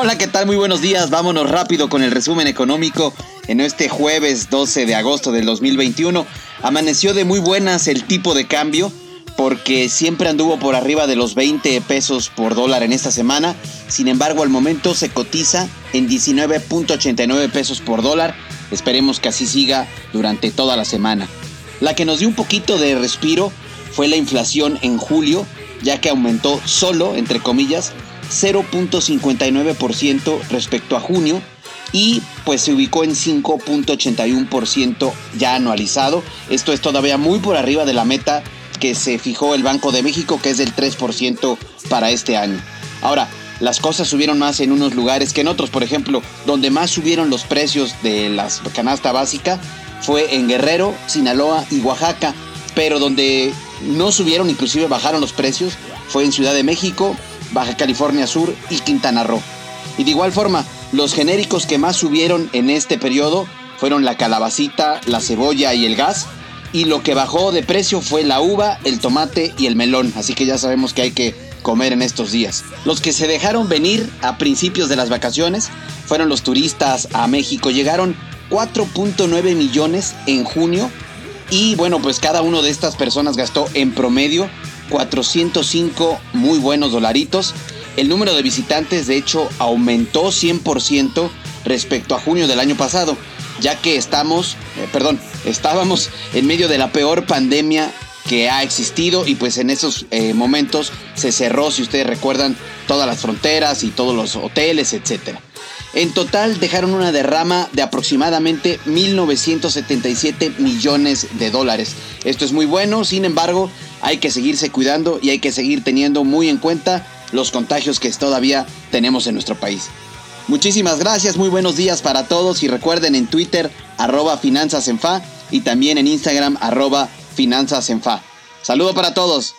Hola, ¿qué tal? Muy buenos días. Vámonos rápido con el resumen económico en este jueves 12 de agosto del 2021. Amaneció de muy buenas el tipo de cambio porque siempre anduvo por arriba de los 20 pesos por dólar en esta semana. Sin embargo, al momento se cotiza en 19.89 pesos por dólar. Esperemos que así siga durante toda la semana. La que nos dio un poquito de respiro fue la inflación en julio, ya que aumentó solo, entre comillas, 0.59% respecto a junio y pues se ubicó en 5.81% ya anualizado. Esto es todavía muy por arriba de la meta que se fijó el Banco de México, que es del 3% para este año. Ahora, las cosas subieron más en unos lugares que en otros. Por ejemplo, donde más subieron los precios de la canasta básica fue en Guerrero, Sinaloa y Oaxaca. Pero donde no subieron, inclusive bajaron los precios, fue en Ciudad de México, Baja California Sur y Quintana Roo. Y de igual forma, los genéricos que más subieron en este periodo fueron la calabacita, la cebolla y el gas, y lo que bajó de precio fue la uva, el tomate y el melón, así que ya sabemos que hay que comer en estos días. Los que se dejaron venir a principios de las vacaciones fueron los turistas a México, llegaron 4.9 millones en junio y bueno, pues cada uno de estas personas gastó en promedio 405 muy buenos dolaritos. El número de visitantes de hecho aumentó 100% respecto a junio del año pasado ya que estamos, eh, perdón, estábamos en medio de la peor pandemia que ha existido y pues en esos eh, momentos se cerró, si ustedes recuerdan, todas las fronteras y todos los hoteles, etc. En total dejaron una derrama de aproximadamente 1.977 millones de dólares. Esto es muy bueno, sin embargo, hay que seguirse cuidando y hay que seguir teniendo muy en cuenta los contagios que todavía tenemos en nuestro país. Muchísimas gracias, muy buenos días para todos y recuerden en Twitter arroba finanzas en fa y también en Instagram arroba finanzas en fa. Saludo para todos.